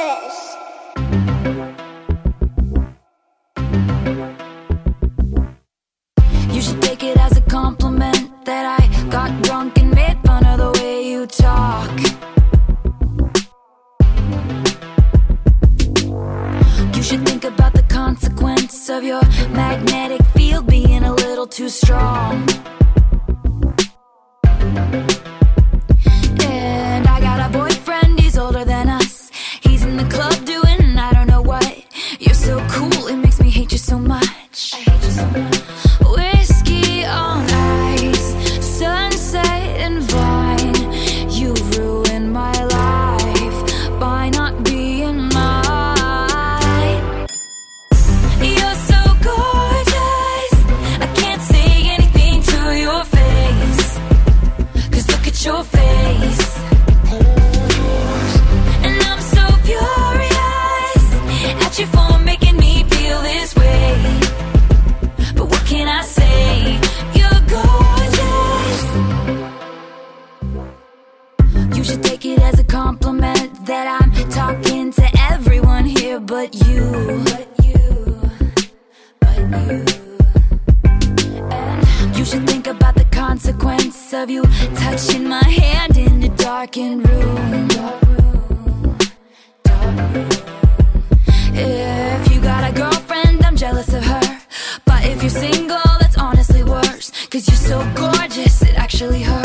gorgeous. Cause you're so gorgeous, it actually hurts.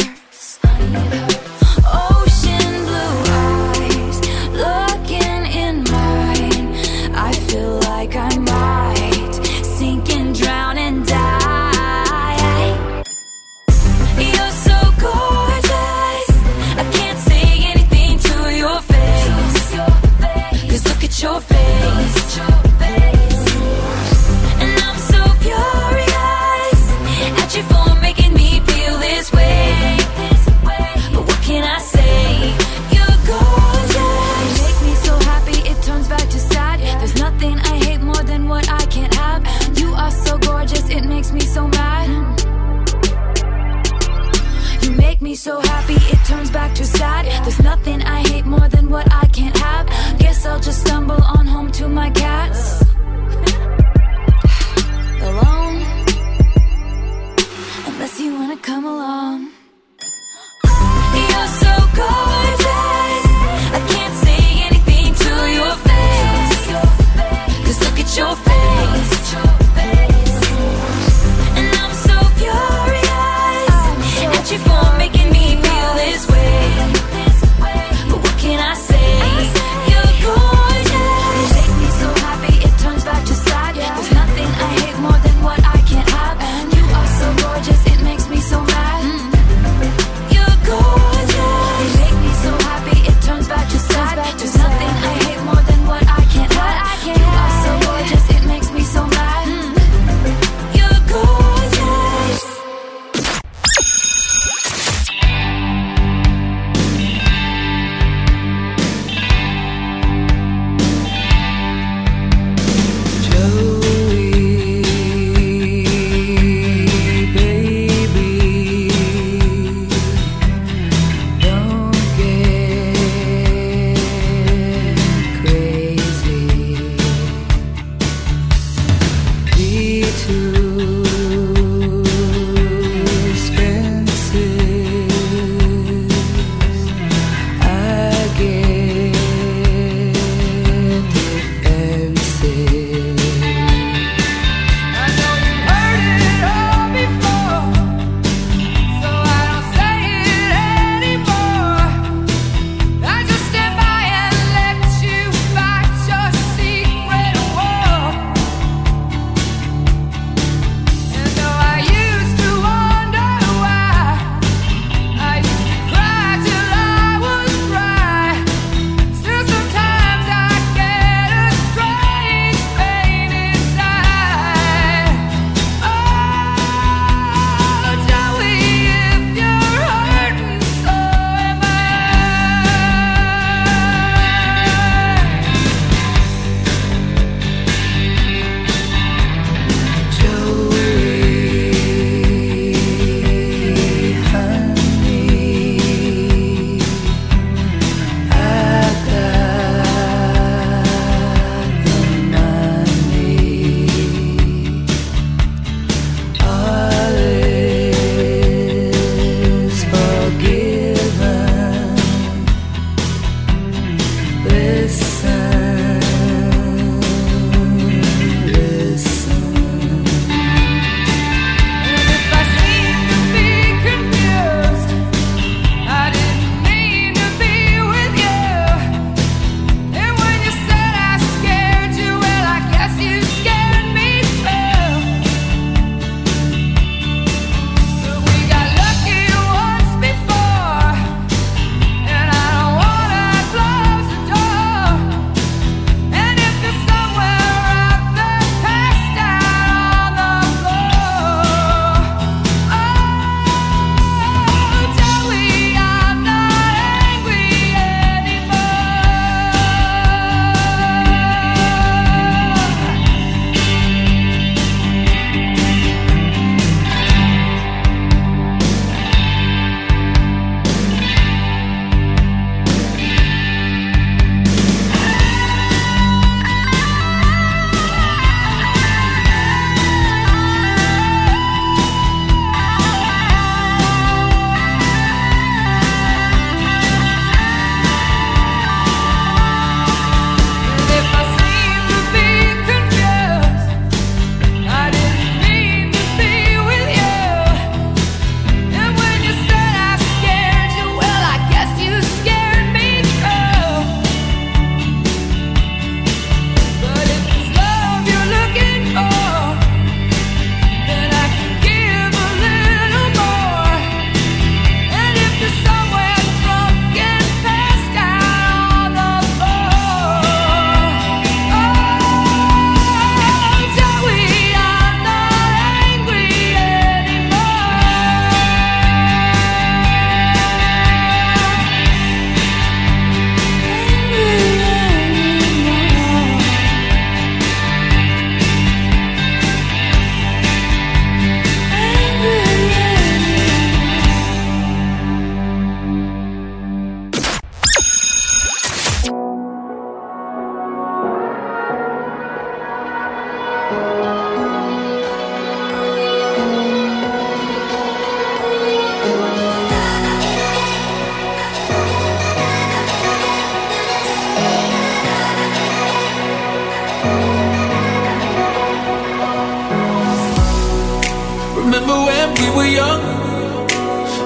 were young,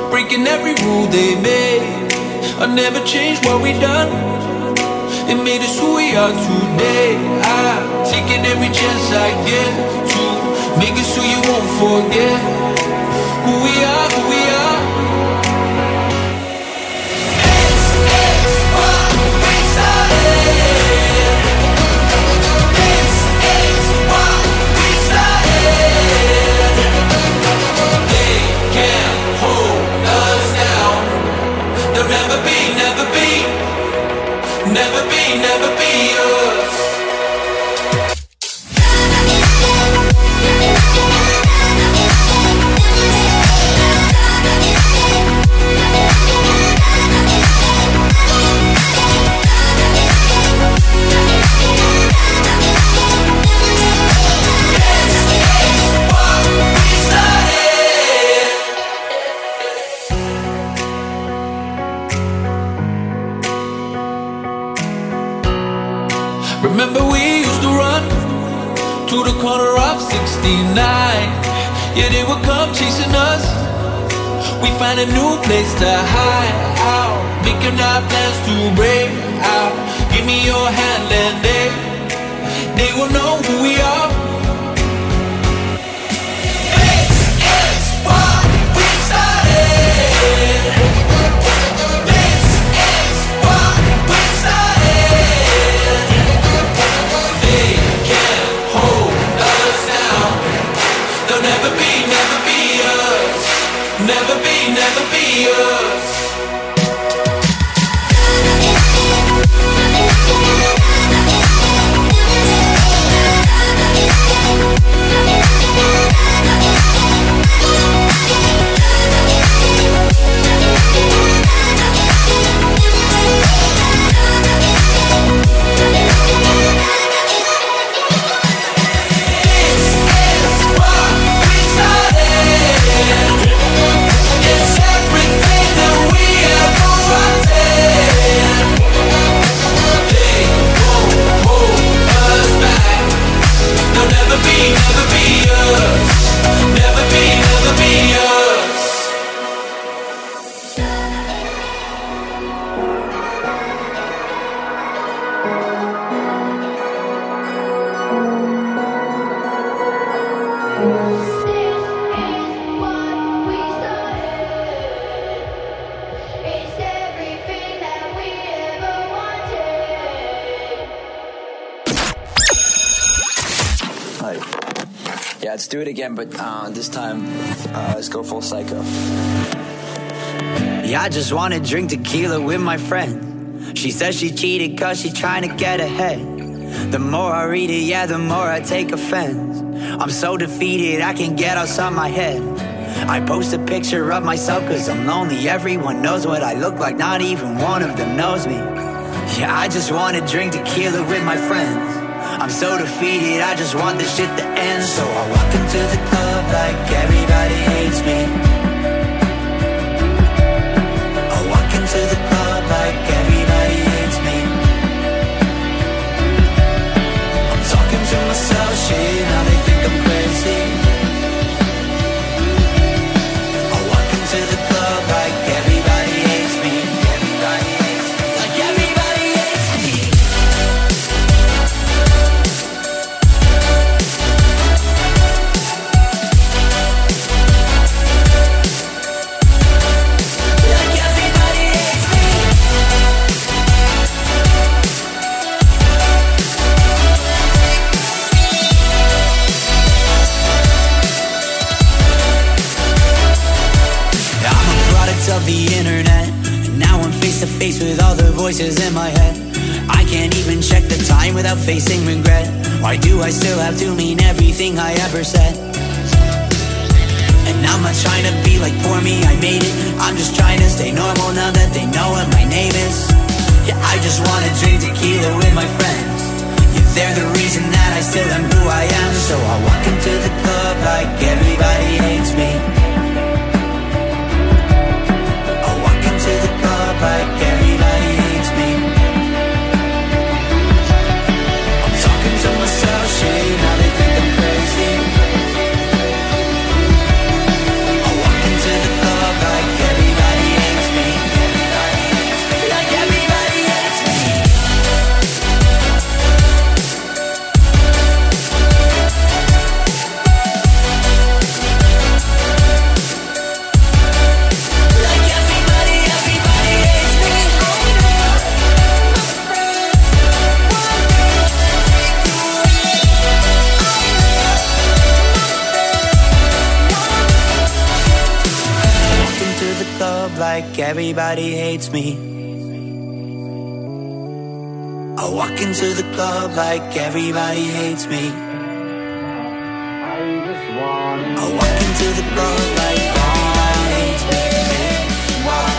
breaking every rule they made. I never changed what we done. It made us who we are today. I'm taking every chance I get to make us who you won't forget. Who we are, who we are. Remember we used to run to the corner of 69 Yeah, they would come chasing us. We find a new place to hide out. Making our plans to break out. Give me your hand and they They will know who we are us. Never be never be us. Never be, never be us do it again, but uh, this time, uh, let's go full psycho. Yeah, I just wanna drink tequila with my friend. She says she cheated cause she trying to get ahead. The more I read it, yeah, the more I take offense. I'm so defeated, I can't get outside my head. I post a picture of myself cause I'm lonely. Everyone knows what I look like, not even one of them knows me. Yeah, I just wanna drink tequila with my friends. I'm so defeated, I just want this shit to end. So I walk into the club like everybody hates me. I walk into the club like everybody hates me. I'm talking to myself, shit, And I'm not trying to be like poor me, I made it. I'm just trying to stay normal now that they know what my name is. Yeah, I just wanna drink tequila with my friends. Yeah, they're the reason that I still am who I am. So I walk into the club like everybody hates me. I walk into the club like everybody hates me. I walk into the club like everybody hates me. I walk into the club like everybody hates me.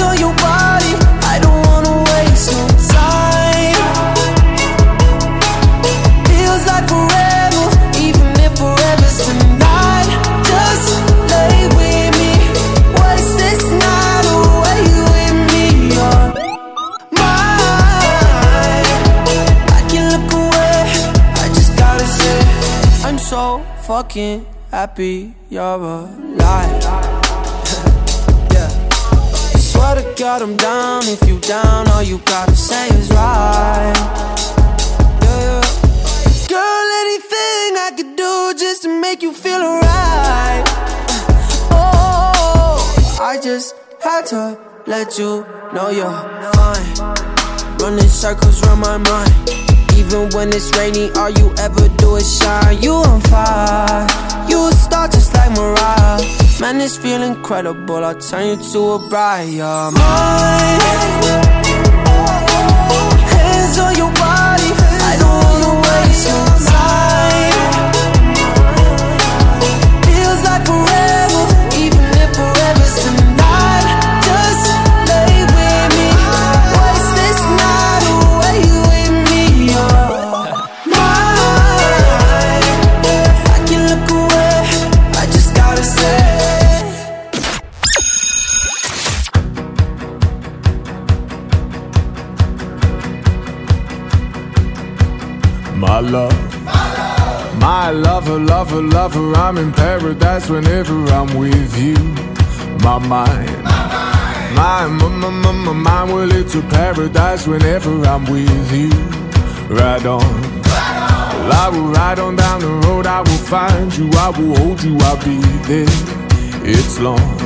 On your body, I don't wanna waste no time. Feels like forever, even if forever's tonight. Just lay with me, waste this night away with me. Mine. I can look away, I just gotta say, I'm so fucking happy you're alive. Yeah. Swear to God I'm down if you down, all you gotta say is right. Yeah. Girl, anything I could do just to make you feel alright. Uh, oh, I just had to let you know you're fine. Running circles around my mind. Even when it's rainy, all you ever do is shine. You on fire, you a star just like Mariah. Man, this feel incredible. I'll turn you to a bride. You're mine. Hands on your body, I don't wanna waste no time. Lover, lover, I'm in paradise whenever I'm with you. My mind. My, mind, my, my, my, my mind, well, it's a paradise whenever I'm with you. Ride on. I will ride on down the road, I will find you, I will hold you, I'll be there. It's long.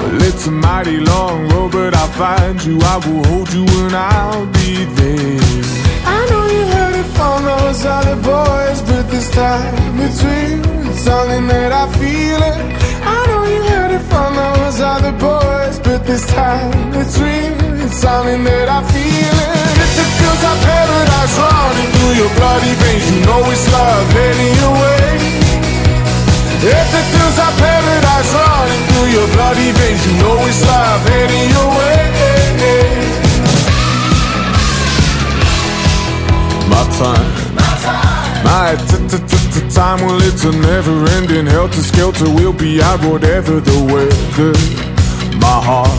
Well, it's a mighty long road, but I'll find you, I will hold you, and I'll be there. I know you heard it from those other boys, but this time it's real. It's something that I feel it. I know you heard it from those other boys, but this time real. It's something that I feel it. If it feels like paradise running through your bloody veins, you know it's love heading your. If it feels like paradise running through your bloody veins, you know it's love heading your. My time, my t-t-t-t-time, well it's a never-ending helter-skelter. We'll be out whatever the weather. My heart,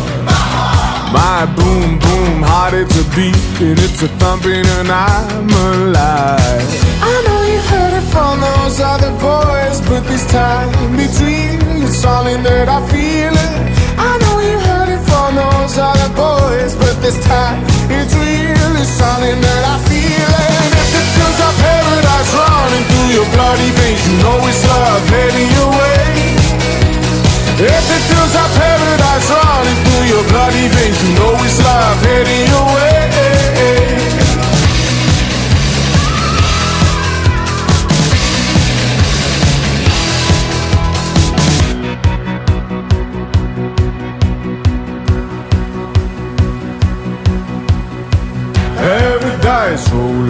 my boom boom heart, it's a beat and it's a thumping, and I'm alive. I know you heard it from those other boys, but this time it's real. It's something that I feel it. I know you heard it from those other boys, but this time it's real. It's something that I feel it that's running through your bloody veins. You know it's love heading your way. If it feels like paradise running through your bloody veins You know it's love heading your way. Paradise rolling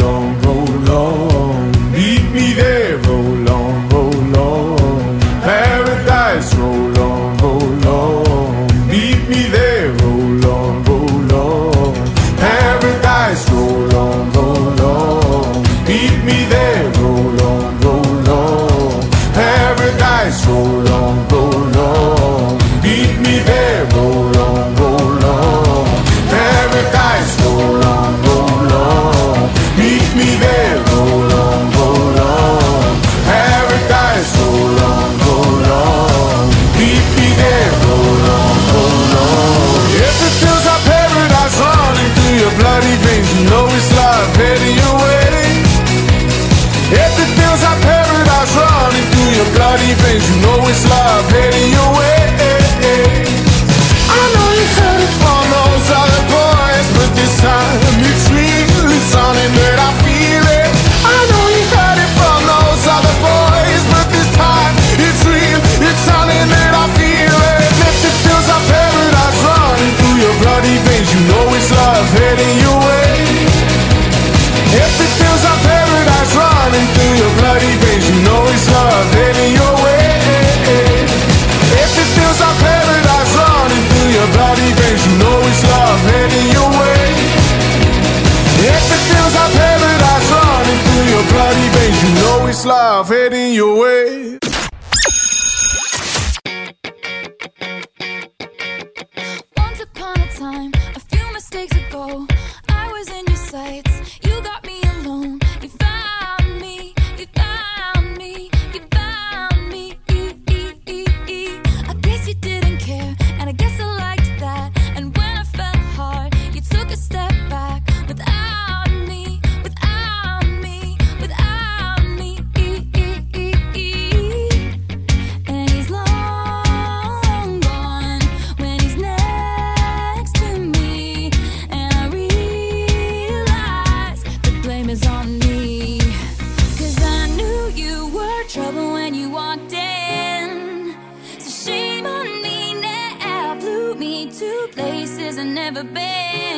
you know it's love heading your your way. never been.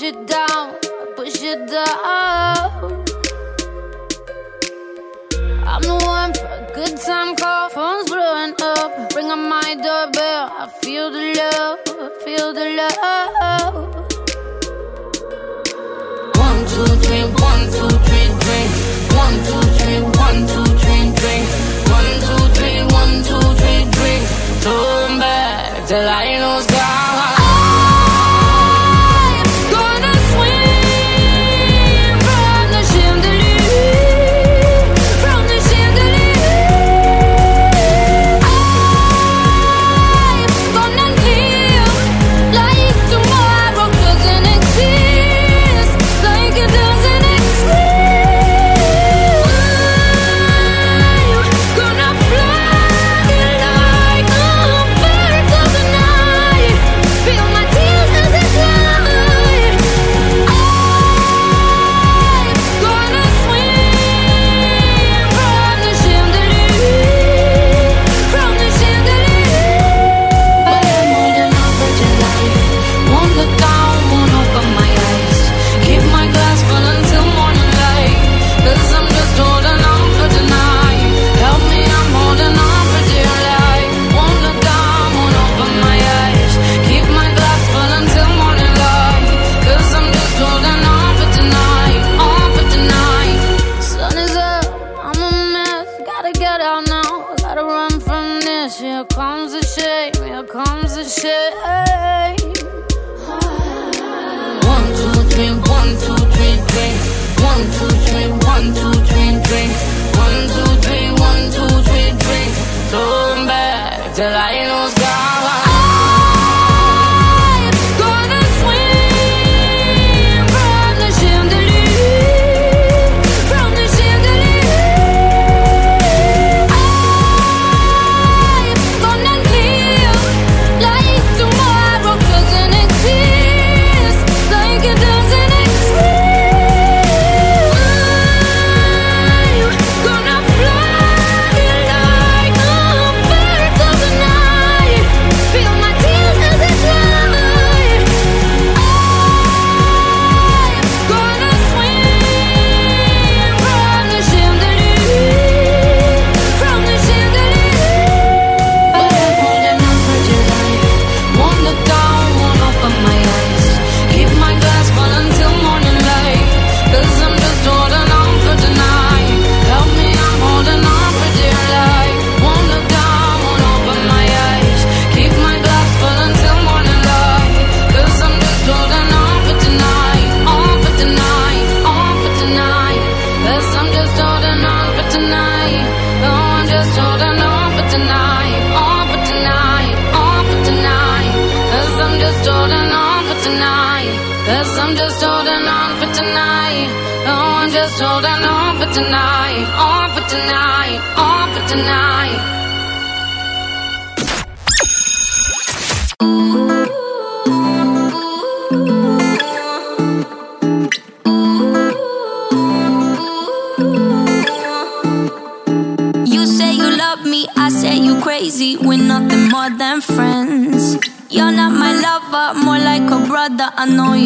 Push it down, push it down. I'm the one for a good time call. Phone's blowing up. Ring on my doorbell. I feel the love, I feel the love. One, two, three, one, two, three, drink. One, two, three, one, two, three, drink. One, two, three, one, two, three, drink. Turn back till I know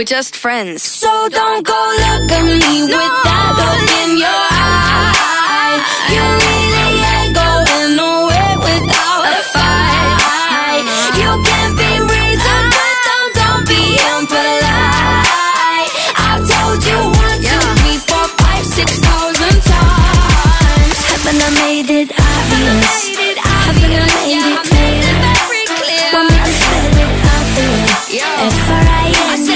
We're just friends. So don't go look at me with that look in your eye. You really ain't going nowhere without a fight. You can be reasoned, but don't, don't be impolite. I've told you one, two, three, four, five, six thousand times. Haven't I made it obvious? Haven't I made it clear? Want me to spell it out there? F-R-I-N-D-S.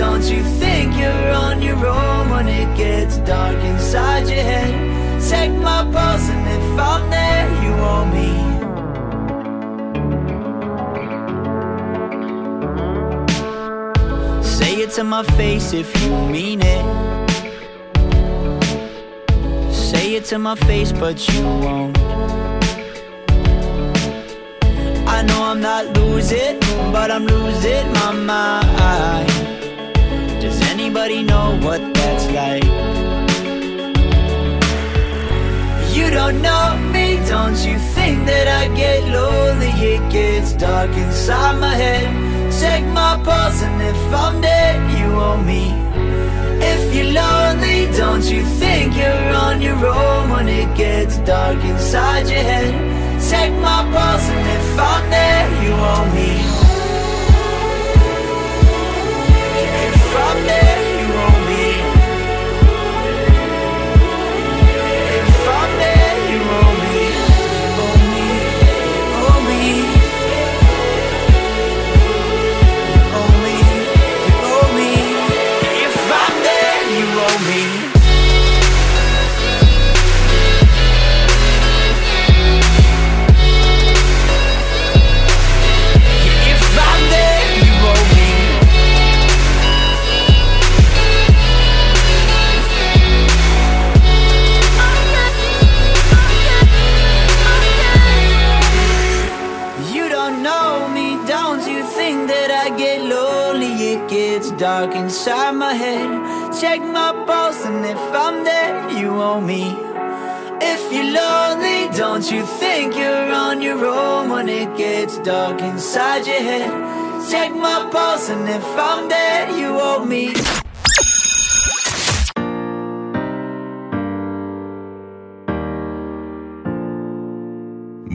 Don't you think you're on your own when it gets dark inside your head? Take my pulse and if I'm there, you want me. Say it to my face if you mean it. Say it to my face, but you won't. I know I'm not losing, but I'm losing my mind anybody know what that's like? You don't know me, don't you think that I get lonely? It gets dark inside my head. Check my pulse, and if I'm dead, you owe me. If you're lonely, don't you think you're on your own when it gets dark inside your head? Check my pulse, and if I'm there, you owe me. If I'm there. Check my pulse, and if I'm there, you owe me. If you're lonely, don't you think you're on your own when it gets dark inside your head? Check my pulse, and if I'm there, you owe me.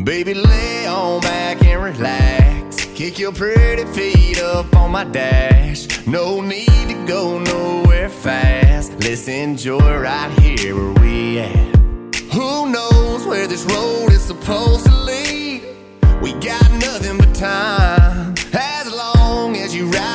Baby, lay on back and relax. Kick your pretty feet up on my dash. No need to go nowhere fast. Let's enjoy right here where we at. Who knows where this road is supposed to lead? We got nothing but time. As long as you right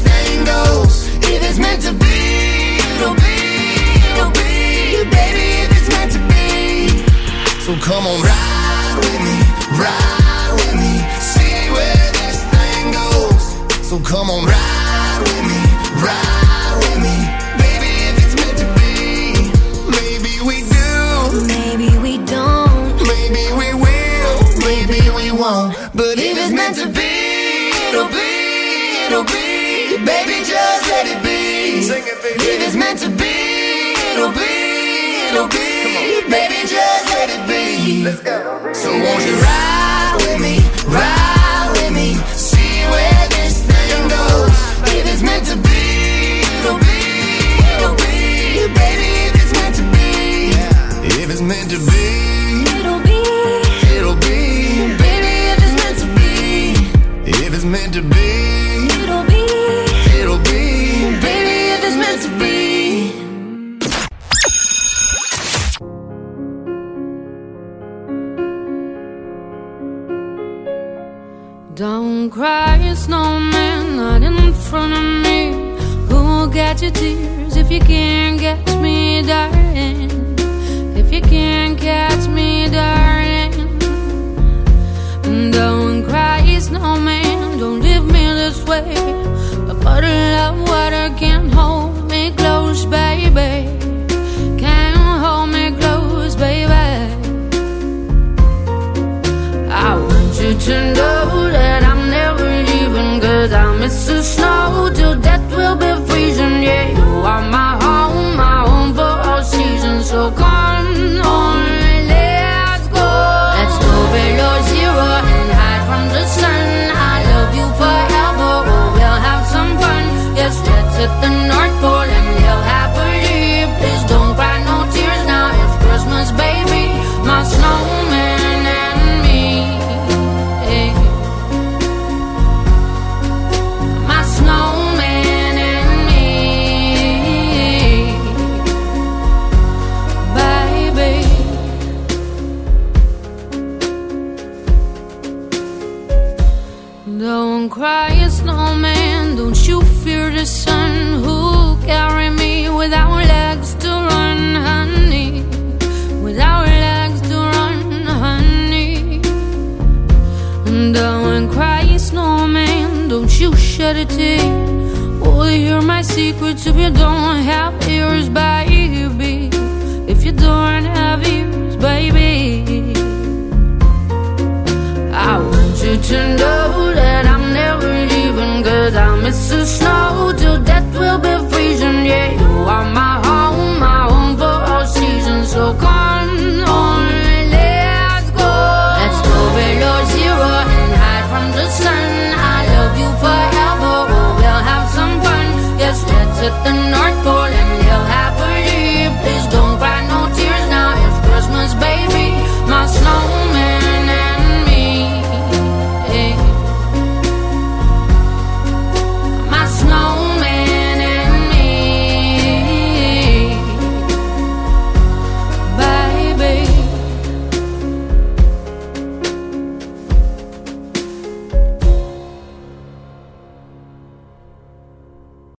thing goes. If it's meant to be, it'll be, it'll be. Baby, if it's meant to be. So come on, ride with me, ride with me, see where this thing goes. So come on, ride with me, ride with me, baby, if it's meant to be. Maybe we do, Maybe we don't. maybe we will, maybe we won't. Sing it, baby. If it's meant to be, it'll be, it'll be. Baby, just let it be. Let's go. So won't you ride with me,